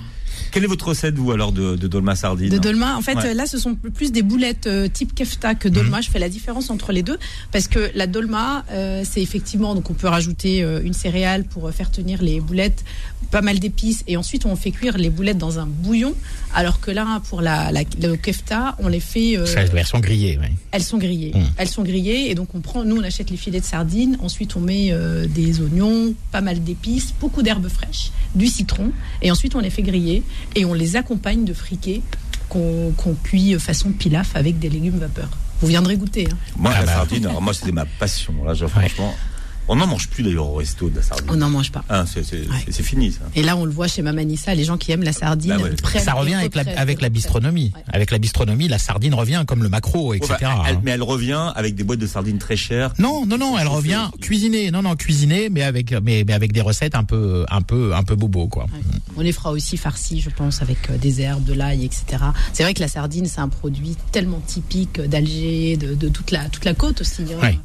S2: Quelle est votre recette, vous, alors, de, de dolma sardine
S4: De dolma, en fait,
S2: Ouais.
S4: là, ce sont plus des boulettes euh, type kefta que dolma.
S3: Mhm.
S4: Je fais la différence entre les deux parce que la dolma, euh, c'est effectivement donc on peut rajouter euh, une céréale pour euh, faire tenir les boulettes, pas mal d'épices et ensuite on fait cuire les boulettes dans un bouillon. Alors que là, pour la, la, le kefta, on les fait, euh,
S3: C'est la version grillée, ouais.
S4: elles sont grillées.
S3: Mhm.
S4: Elles sont grillées et donc on prend, nous on achète les filets de sardines. Ensuite on met euh, des oignons, pas mal d'épices, beaucoup d'herbes fraîches, du citron et ensuite on les fait griller et on les accompagne de friquet qu'on qu'on cuit façon pilaf avec des légumes vapeur. Vous viendrez goûter. hein.
S2: Moi,
S3: Ah
S2: la
S3: bah.
S2: sardine, alors moi, c'était ma passion. Là, je- franchement, on n'en mange plus d'ailleurs au resto de la sardine.
S4: On n'en mange pas.
S2: Ah, c'est
S4: Ouais.
S2: fini, ça.
S4: Et là, on le voit chez Mamanissa, les gens qui aiment la sardine
S2: Bah ouais.
S4: prennent
S3: Ça revient avec la, avec bistronomie.
S4: Ouais.
S3: Avec la bistronomie, la sardine revient comme le maquereau, etc.
S2: Ouais, bah, elle-
S3: hein.
S2: mais elle revient avec des boîtes de sardines très chères.
S3: Non, non, non, elle revient cuisinée. Non, non, cuisinée, mais avec, mais, mais avec des recettes un peu, un peu, un peu bobo, quoi.
S4: Ouais. On les fera aussi farcis, je pense, avec euh, des herbes, de l'ail, etc. C'est vrai que la sardine, c'est un produit tellement typique d'Alger, de, de toute la toute la côte aussi. hein.
S3: Ouais.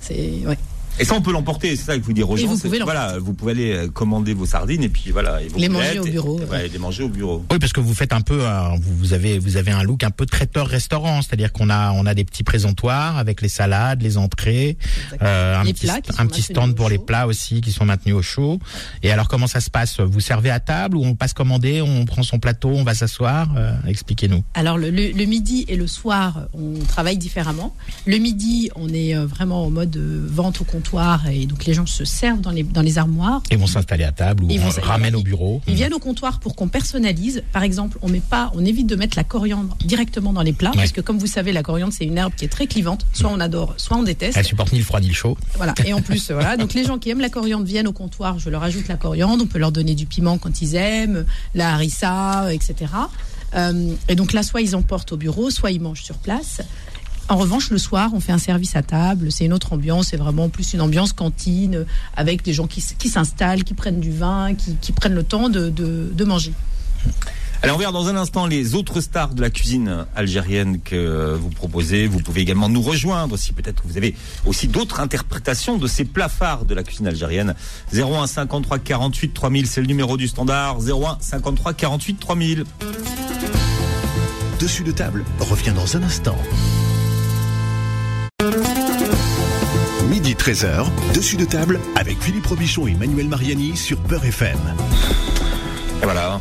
S4: C'est ouais.
S2: Et ça, on peut l'emporter, c'est ça que vous dire aux gens.
S4: vous pouvez
S2: voilà, vous pouvez aller euh, commander vos sardines et puis voilà. et vos
S4: Les manger au bureau,
S2: et,
S4: ouais.
S2: ouais, les manger au bureau.
S3: Oui, parce que vous faites un peu, un- vous, avez, vous avez un look un peu traiteur restaurant, c'est-à-dire qu'on a, on a des petits présentoirs avec les salades, les entrées, euh, un
S4: Les
S3: petit,
S4: plats qui
S3: un petit stand pour les plats aussi qui sont maintenus au chaud. Et alors, comment ça se passe? Vous servez à table ou on passe commander, on prend son plateau, on va s'asseoir? Euh, Expliquez-nous.
S4: Alors le, le- le midi et le soir, on travaille différemment. Le midi, on est euh, vraiment en mode euh, vente au comptoir et donc les gens se servent dans les, dans les armoires.
S3: Ils vont s'installer à table ou
S4: Ils
S3: on ramène au bureau.
S4: Ils viennent au comptoir pour qu'on personnalise. Par exemple, on met pas, on évite de mettre la coriandre directement dans les plats
S3: Ouais.
S4: parce que comme vous savez, la coriandre c'est une herbe qui est très clivante. Soit on adore, soit on déteste.
S3: Elle supporte ni le froid ni le chaud.
S4: Voilà. Et en plus, voilà. Donc les gens qui aiment la coriandre viennent au comptoir. Je leur ajoute la coriandre. On peut leur donner du piment quand ils aiment, la harissa, etc. Euh, et donc là, soit ils emportent au bureau, soit ils mangent sur place. En revanche, le soir, on fait un service à table. C'est une autre ambiance. C'est vraiment plus une ambiance cantine avec des gens qui, s- qui s'installent, qui prennent du vin, qui, qui prennent le temps de, de, de manger.
S2: Allez, on verra dans un instant les autres stars de la cuisine algérienne que vous proposez. Vous pouvez également nous rejoindre si peut-être vous avez aussi d'autres interprétations de ces plats phares de la cuisine algérienne. 01 53 48 3000, c'est le numéro du standard. 01 53 48 3000.
S1: Dessus de table revient dans un instant. Midi 13h, dessus de table avec Philippe Robichon et Manuel Mariani sur Peur FM.
S2: Et voilà.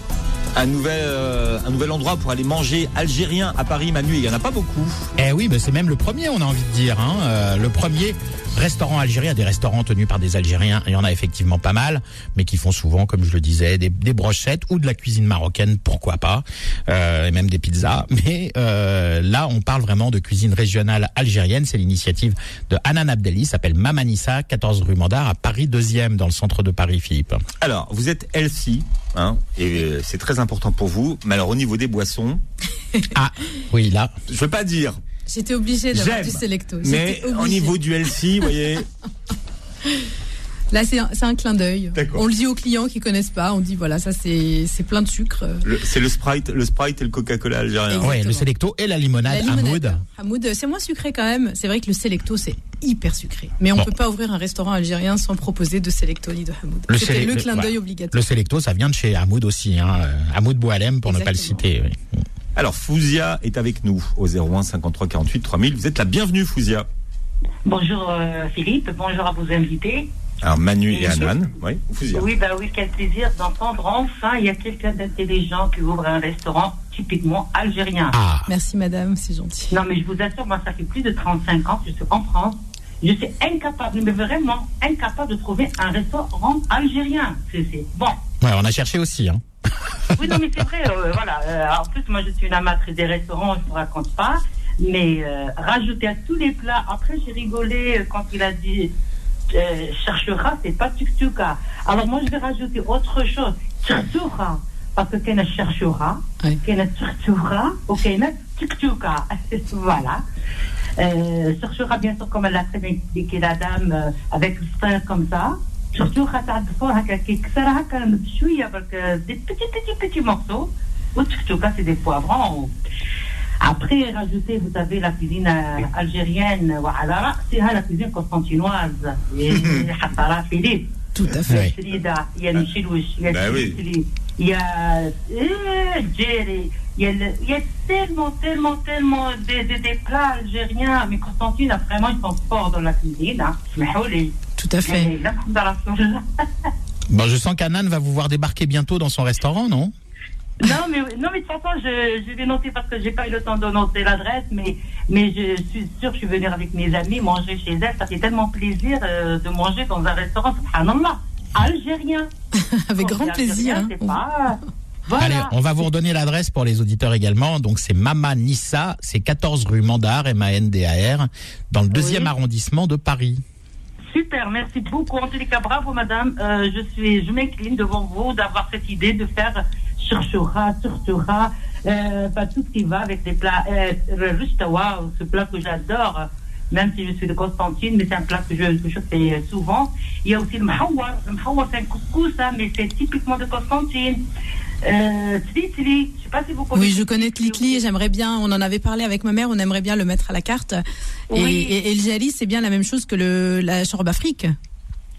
S2: Un nouvel, euh, un nouvel endroit pour aller manger algérien à Paris, Manu. Il n'y en a pas beaucoup.
S3: Eh oui, mais c'est même le premier, on a envie de dire. Hein. Euh, le premier restaurant algérien, des restaurants tenus par des Algériens, il y en a effectivement pas mal, mais qui font souvent, comme je le disais, des, des brochettes ou de la cuisine marocaine, pourquoi pas, euh, et même des pizzas. Mais euh, là, on parle vraiment de cuisine régionale algérienne. C'est l'initiative de Hanan Abdelli, s'appelle Mamanissa, 14 rue Mandar, à Paris 2e, dans le centre de Paris, Philippe.
S2: Alors, vous êtes healthy, hein, et euh, c'est très important pour vous. Mais alors, au niveau des boissons,
S3: Ah, oui, là.
S2: je veux pas dire,
S4: J'étais obligée d'avoir du Selecto.
S2: mais au niveau du healthy, vous voyez,
S4: Là, c'est un, clin d'œil. On le dit aux clients qui connaissent pas. On dit voilà, ça c'est plein de sucre.
S2: c'est le Sprite, le Sprite et le Coca-Cola algérien.
S3: Ouais, le Selecto et la limonade,
S4: La limonade.
S3: Hamoud.
S4: Hamoud, c'est moins sucré quand même. C'est vrai que le Selecto, c'est hyper sucré. Mais on
S3: Bon.
S4: peut pas ouvrir un restaurant algérien sans proposer de Selecto ni de Hamoud.
S3: Le
S4: C'était le clin d'œil obligatoire.
S3: Le Selecto, ça vient de chez Hamoud aussi, hein. euh, Hamoud Boualem, pour ne pas le citer. oui.
S2: Alors, Fouzia est avec nous au 01 53 48 3000. Vous êtes la bienvenue, Fouzia.
S5: Bonjour euh, Philippe, bonjour à vos invités.
S2: Alors, Manu et. Anan. Oui.
S5: Oui, bah oui, quel plaisir d'entendre enfin, il y a quelqu'un d'intelligent qui ouvre un restaurant typiquement algérien.
S3: Ah,
S4: Merci madame, c'est gentil.
S5: Non, mais je vous assure, moi, ça fait plus de 35 ans que je suis en France. Je suis incapable, mais vraiment incapable de trouver un restaurant algérien. C'est bon.
S3: ouais, on a cherché aussi. Hein.
S5: Oui, non, mais c'est vrai, euh, voilà. Euh, en plus, moi, je suis une amatrice des restaurants, je ne vous raconte pas. Mais euh, rajouter à tous les plats, après, j'ai rigolé quand il a dit euh, cherchera, c'est pas tuktuka. Alors, moi, je vais rajouter autre chose, cherchura. Parce que qu'il y a cherchura,
S4: Ouais.
S5: qu'il y a cherchura, ou qu'il y a tuktuka. voilà. Euh, cherchera, bien sûr, comme elle l'a très bien expliqué la dame, euh, avec le style comme ça. Surtout, des petits, petits, petits morceaux. Ou tuktuka, c'est des poivrons. Après, rajouter, vous savez, la cuisine euh, algérienne, voilà, c'est la cuisine constantinoise. Et Hassara Philippe.
S4: Tout à fait.
S5: Il y a Michel Wish, il y a
S2: Bah
S5: il y a euh, Jerry, il y a, le- il y a tellement, tellement, tellement des, des, des plats algériens. Mais Constantine, là, vraiment, ils sont forts dans la cuisine. Hein. Smahouli.
S4: Tout à fait.
S3: Bon, je sens qu'Anan va vous voir débarquer bientôt dans son restaurant, non?
S5: Non, mais, non, mais de toute façon, je, je vais noter parce que j'ai pas eu le temps de noter l'adresse, mais, mais je suis sûre que je vais venir avec mes amis manger chez elle. Ça fait tellement plaisir euh, de manger dans un restaurant, subhanallah, algérien.
S4: Avec
S5: Quand
S4: grand
S5: algérien,
S4: plaisir.
S5: pas- Voilà.
S3: Allez, on va vous redonner l'adresse pour les auditeurs également. Donc, c'est Mama Nissa, c'est 14 rue Mandar, M-A-N-D-A-R, dans le deuxième
S5: Oui.
S3: arrondissement de Paris.
S5: Super, merci beaucoup. En tous les cas, bravo, madame. Euh, je suis, je m'incline devant vous d'avoir cette idée de faire cherchera, cherchera, euh, bah, tout ce qui va avec les plats. Euh, le rustawa, ce plat que j'adore, même si je suis de Constantine, mais c'est un plat que je, que je fais souvent. Il y a aussi le mahawar. Le mahawar, c'est un couscous, hein, mais c'est typiquement de Constantine. Euh, Tli, Tli, je sais pas si vous connaissez.
S4: Oui, je connais Tlikli et j'aimerais bien, on en avait parlé avec ma mère, on aimerait bien le mettre à la carte. Et,
S5: Oui.
S4: et, et le Jali, c'est bien la même chose que le, la Chorbe Afrique.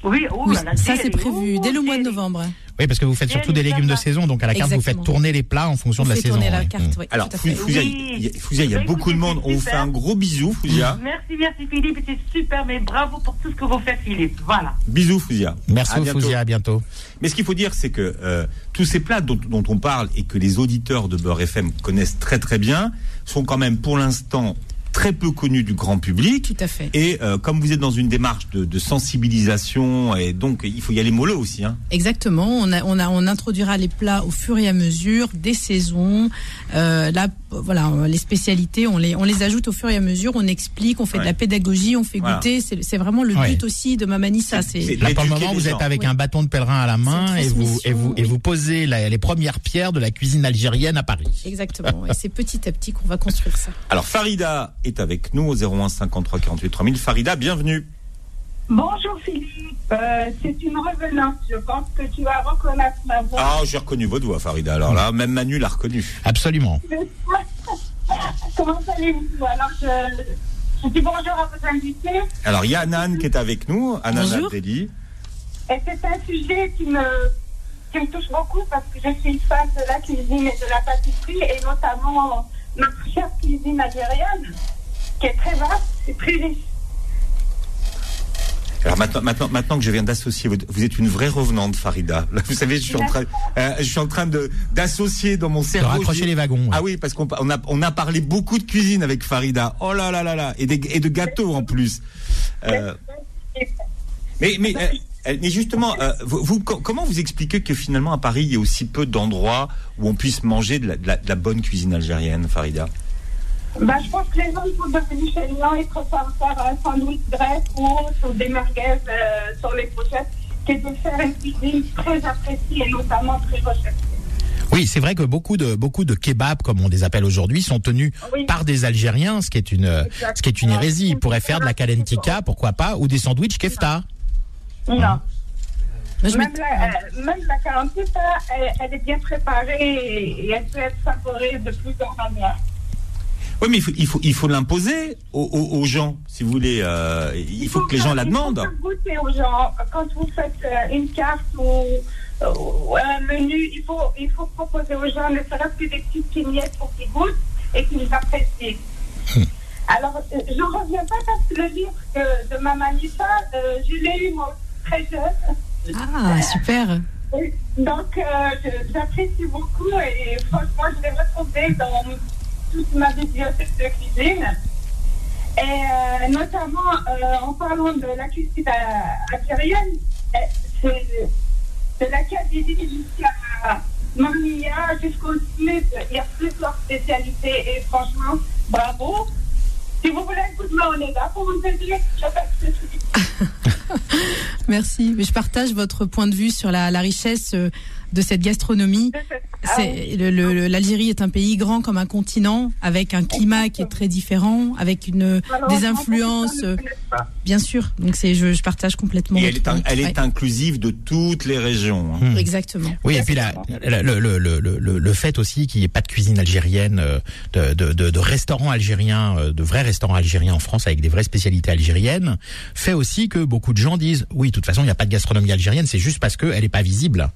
S5: Oui, oh,
S4: Oui, ça c'est prévu
S5: oh,
S4: dès le mois de novembre.
S3: Oui, parce que vous faites surtout des légumes de saison, donc à la carte, vous faites tourner les plats en fonction
S4: On
S3: de la saison.
S4: tourner la
S3: ouais.
S4: carte,
S3: Mm.
S4: oui.
S2: Alors. Fouzia, il y a- y
S5: Bah,
S2: beaucoup de monde. On vous fait un gros bisou, Fouzia.
S5: Merci, merci Philippe, c'est super, mais bravo pour tout ce que vous faites, Philippe. Voilà.
S2: Bisous, Fouzia.
S3: Merci. Fouzia, à bientôt.
S2: Mais ce qu'il faut dire, c'est que euh, tous ces plats dont, dont on parle et que les auditeurs de Beurre FM connaissent très très bien sont quand même pour l'instant très peu connus du grand public.
S4: Tout à fait.
S2: Et euh, comme vous êtes dans une démarche de, de sensibilisation, et donc il faut y aller mollo aussi. Hein.
S4: Exactement. On, a, on, a, on introduira les plats au fur et à mesure des saisons. Euh, là, voilà, les spécialités, on les, on les ajoute au fur et à mesure. On explique, on fait de la pédagogie, on fait
S2: Voilà.
S4: goûter. C'est c'est vraiment le
S3: Ouais.
S4: but aussi de Mamanissa.
S2: C'est-
S4: C'est
S3: Là, pour le moment, vous êtes avec un bâton de pèlerin à la main et vous, et vous, et
S4: oui.
S3: vous posez la- les premières pierres de la cuisine algérienne à Paris.
S4: exactement. et c'est petit à petit qu'on va construire ça.
S2: Alors Farida est avec nous au 01 53 48 3000. Farida, bienvenue.
S6: Bonjour Philippe, Euh, c'est une revenante. Je pense que tu vas reconnaître ma voix.
S2: Ah, j'ai reconnu votre voix, Farida. Alors là, même Manu l'a reconnu.
S3: Absolument.
S6: Comment allez-vous Alors, je, je dis bonjour à vos invités.
S2: Alors il y a Anan qui est avec nous, Anan
S4: Bonjour.
S2: Abdelli.
S6: Et c'est un sujet qui me, qui me touche beaucoup parce que je suis une fan de la cuisine et de la pâtisserie et notamment notre chère cuisine algérienne qui est très vaste et très riche.
S2: Alors maintenant, maintenant, maintenant que je viens d'associer, vous êtes une vraie revenante, Farida. Là, vous savez, je suis en train, euh, je suis en train de d'associer dans mon
S3: De
S2: cerveau.
S3: raccrocher les wagons.
S2: Ah oui, parce qu'on on a, on a parlé beaucoup de cuisine avec Farida. Oh là là là là, et, des, et de gâteaux en plus. Euh, mais mais euh, mais justement, euh, vous, vous- co- comment vous expliquez que finalement à Paris il y a aussi peu d'endroits où on puisse manger de la, de la- de la bonne cuisine algérienne, Farida?
S6: Bah, je pense que les gens sont devenus feignants et préfèrent faire un sandwich grec ou, ou des merguez euh, sur les pochettes que de faire une cuisine très appréciée et notamment très recherchée.
S3: Oui, c'est vrai que beaucoup de beaucoup de kebabs, comme on les appelle aujourd'hui, sont tenus
S6: Oui.
S3: par des Algériens, ce qui est une ce qui est une hérésie. Ils pourraient faire de la kalentika, pourquoi pas, ou des sandwichs kefta.
S6: Non.
S4: Je
S6: Même la, euh, même la carantita, elle, elle est bien préparée et, elle peut être savorée de plusieurs manières.
S2: Oui, mais il faut il faut il faut l'imposer aux, aux- aux gens, si vous voulez. euh, il faut que les gens la
S6: il faut
S2: demandent.
S6: faire goûter aux gens. Quand vous faites euh, une carte ou, ou un menu, il faut, il faut proposer aux gens ne serait-ce que des petites vignettes pour qu'ils goûtent et qu'ils apprécient. Alors, euh, je ne reviens pas parce que le livre de Maman Lisa, euh, je l'ai eu moi, très jeune.
S4: Ah, super.
S6: Et Donc, euh, j'apprécie beaucoup et franchement, je l'ai retrouvé dans toute ma bibliothèque de cuisine. Et euh, notamment, euh, en parlant de la cuisine euh, algérienne, euh, c'est la Kabylie jusqu'à Marmilla, jusqu'au sud, il y a plusieurs spécialités et franchement, bravo. Si vous voulez un coup de main, on est là pour vous aider.
S4: Merci. Mais je partage votre point de vue sur la, richesse de cette gastronomie.
S6: Ah
S4: C'est L'Algérie est un pays grand comme un continent, avec un climat qui est très différent, avec une des influences, euh, bien sûr. Donc c'est, je, je partage complètement.
S2: Et elle est, un-
S4: point.
S2: elle est
S4: Ouais,
S2: inclusive de toutes les régions. hein.
S3: Hmm.
S4: Exactement.
S3: Oui, et puis la, la- le, le, le, le, le fait aussi qu'il n'y ait pas de cuisine algérienne, euh, de, de, de, de restaurants algériens, euh, de vrais restaurants algériens en France avec des vraies spécialités algériennes, fait aussi que beaucoup de gens disent oui, de toute façon, il n'y a pas de gastronomie algérienne, c'est juste parce qu'elle n'est pas visible.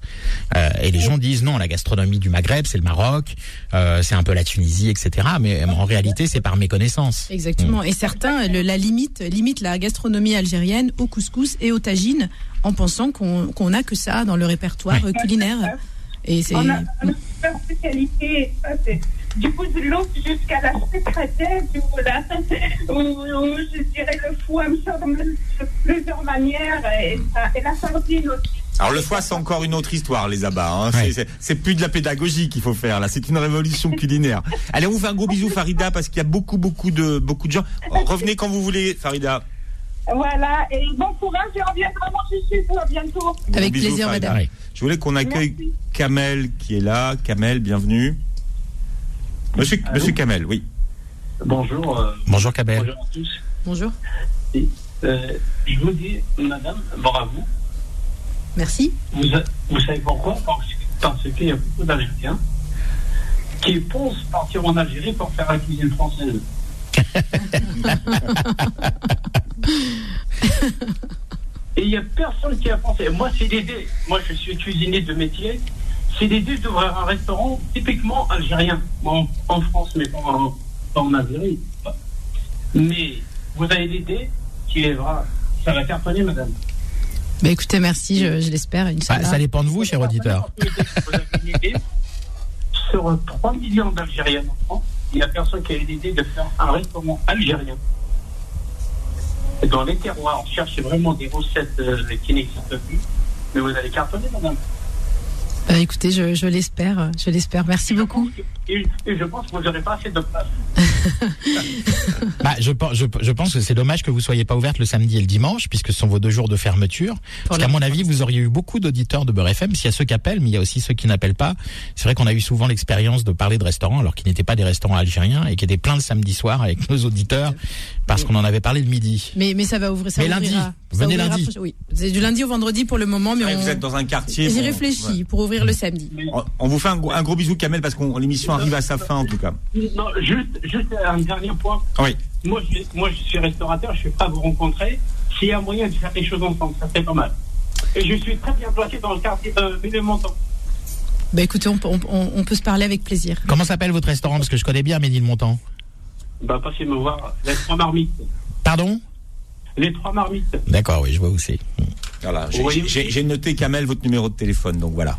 S3: Euh, et les gens disent non, la gastronomie du Maghreb, c'est le Maroc, euh, c'est un peu la Tunisie, etc. Mais en réalité, c'est par méconnaissance.
S4: Exactement. Et certains le- la limite, limite la gastronomie algérienne au couscous et au tagine en pensant qu'on qu'on n'a que ça dans le répertoire euh, culinaire. Et c'est
S6: On a on a super spécialité, du coup de l'eau jusqu'à la secrétaire, du coup là, je dirais le foie de plusieurs manières et, ça- et la sardine aussi.
S2: Alors le foie, c'est encore une autre histoire, les abats. Hein.
S3: Ouais.
S2: C'est- plus de la pédagogie qu'il faut faire là. C'est une révolution culinaire. Allez, on vous fait un gros bisou, Farida, parce qu'il y a beaucoup, beaucoup de, beaucoup de gens. Revenez quand vous voulez, Farida.
S6: Voilà, et bon courage et on viendra manger chez vous à bientôt.
S4: Avec
S2: bisous,
S4: plaisir,
S2: Farida.
S4: madame.
S2: Je voulais qu'on accueille
S6: Merci.
S2: Kamel qui est là. Kamel, bienvenue. Monsieur,
S7: Allô
S2: Monsieur Kamel, oui.
S7: Bonjour, euh,
S3: Bonjour Kabel.
S7: bonjour à tous.
S4: bonjour.
S7: Euh, je vous dis, madame, bravo.
S4: Merci.
S7: Vous, savez pourquoi? Parce qu'il y a beaucoup d'Algériens qui pensent partir en Algérie pour faire la cuisine française. Et il n'y a personne qui a pensé. Moi, c'est l'idée. Moi, je suis cuisinier de métier. C'est l'idée d'ouvrir un restaurant typiquement algérien. En, en France, mais pas en, pas en Algérie. Mais vous avez l'idée qui est vrai. Ça va cartonner, madame.
S4: Bah écoutez, merci, je, je l'espère.
S3: Bah, ça dépend de vous, cher auditeur.
S7: Vous avez une idée sur 3 millions d'Algériens en France, il n'y a personne qui a eu l'idée de faire un restaurant algérien. Dans les terroirs, cherchez vraiment des recettes euh, qui n'existent plus. Mais vous allez cartonner, madame.
S4: Bah écoutez, je, je l'espère, je l'espère. Merci beaucoup.
S7: Et, et je pense que vous n'aurez pas assez de place.
S3: Bah, je, pense- je, je pense que c'est dommage que vous soyez pas ouverte le samedi et le dimanche, puisque ce sont vos deux jours de fermeture. Parce
S4: la
S3: qu'à mon avis, vous auriez eu beaucoup d'auditeurs de Beurre FM. S'il y a ceux qui appellent, mais il y a aussi ceux qui n'appellent pas. C'est vrai qu'on a eu souvent l'expérience de parler de restaurants, alors qu'ils n'étaient pas des restaurants algériens, et qui étaient pleins le samedi soir avec nos auditeurs, parce qu'on en avait parlé le midi.
S4: Mais, mais ça va ouvrir. Ça
S3: Mais lundi,
S4: ouvrira- ça
S3: venez
S4: ouvrira
S3: lundi.
S4: Oui, c'est du lundi au vendredi pour le moment, mais
S2: Ouais,
S4: on.
S2: Vous êtes dans un quartier.
S4: J'y
S2: bon,
S4: réfléchis
S2: ouais.
S4: pour ouvrir le samedi.
S2: On- On vous fait un, gros- un gros bisou, Kamel, parce que l'émission arrive à sa fin, en tout cas.
S7: Non, juste, juste un dernier point.
S2: Oui.
S7: Moi je, moi, je suis restaurateur, je suis prêt à vous rencontrer. S'il y a moyen de faire des choses ensemble, ça serait pas mal. Et je suis très bien placé dans le quartier euh, Ménilmontant.
S4: Bah écoutez, on, peut- on, on- on peut se parler avec plaisir.
S3: Comment s'appelle votre restaurant? Parce que je connais bien Ménilmontant.
S7: Bah, passez me voir. Les trois marmites.
S3: Pardon?
S7: Les trois marmites.
S3: D'accord, oui, je vois où c'est.
S2: Voilà. J'ai noté, Kamel, votre numéro de téléphone, donc voilà.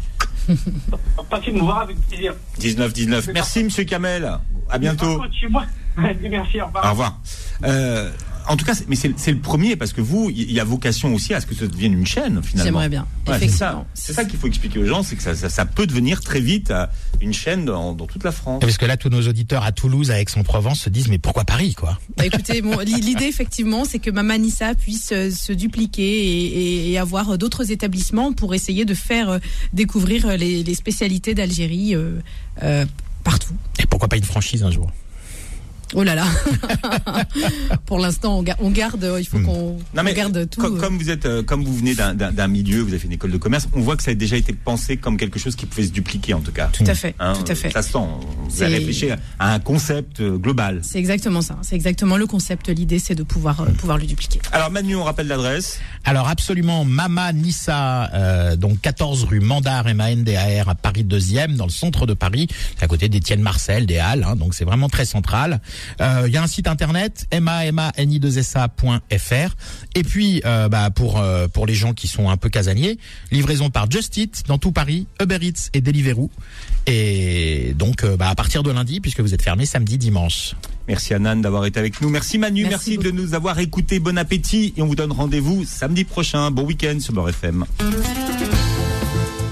S7: Passez me voir avec plaisir.
S2: 19 19. Merci, monsieur Kamel. À bientôt.
S7: Merci, au revoir.
S2: Au revoir. Euh, en tout cas, c'est- mais c'est c'est le premier parce que vous, il y a vocation aussi à ce que ça devienne une chaîne finalement.
S4: J'aimerais bien,
S2: Ouais, c'est ça. ça qu'il faut expliquer aux gens, c'est que ça, ça- ça peut devenir très vite euh, une chaîne dans, dans toute la France.
S3: Parce que là, tous nos auditeurs à Toulouse, à Aix-en-Provence, se disent mais pourquoi Paris, quoi?
S4: Bah écoutez, bon, l'idée effectivement, c'est que Mama Nissa puisse euh, se dupliquer et, et- et avoir euh, d'autres établissements pour essayer de faire découvrir les, les spécialités d'Algérie euh, euh, partout.
S3: Et pourquoi pas une franchise un jour?
S4: Oh là là. pour l'instant, on, ga- on garde. euh, Il faut
S3: Hmm.
S4: qu'on garde tout.
S2: comme,
S4: euh.
S2: comme vous êtes, euh, comme vous venez d'un- milieu, vous avez fait une école de commerce, on voit que ça a déjà été pensé comme quelque chose qui pouvait se dupliquer en tout cas.
S4: Tout à fait,
S2: Hein,
S4: tout à fait.
S2: Ça sent. Vous avez réfléchi à un concept euh, global.
S4: C'est exactement ça. C'est exactement le concept. L'idée, c'est de pouvoir euh, pouvoir le dupliquer.
S2: Alors Manu, on rappelle l'adresse.
S3: Alors absolument, Mama Nissa, euh, donc 14 rue Mandar, M-A-N-D-A-R, à Paris 2e, dans le centre de Paris, à côté d'Étienne Marcel, des Halles, hein, donc c'est vraiment très central. Euh, Il y a un site internet, mamani2sa.fr. Et puis, euh, bah, pour, euh, pour les gens qui sont un peu casaniers, livraison par Just Eat, dans tout Paris, Uber Eats et Deliveroo. Et donc, euh, bah, à partir de lundi, puisque vous êtes fermé samedi, dimanche.
S2: Merci Anan d'avoir été avec nous. Merci Manu,
S4: Merci
S2: merci, de nous avoir écoutés. Bon appétit et on vous donne rendez-vous samedi prochain. Bon week-end sur Beurre FM.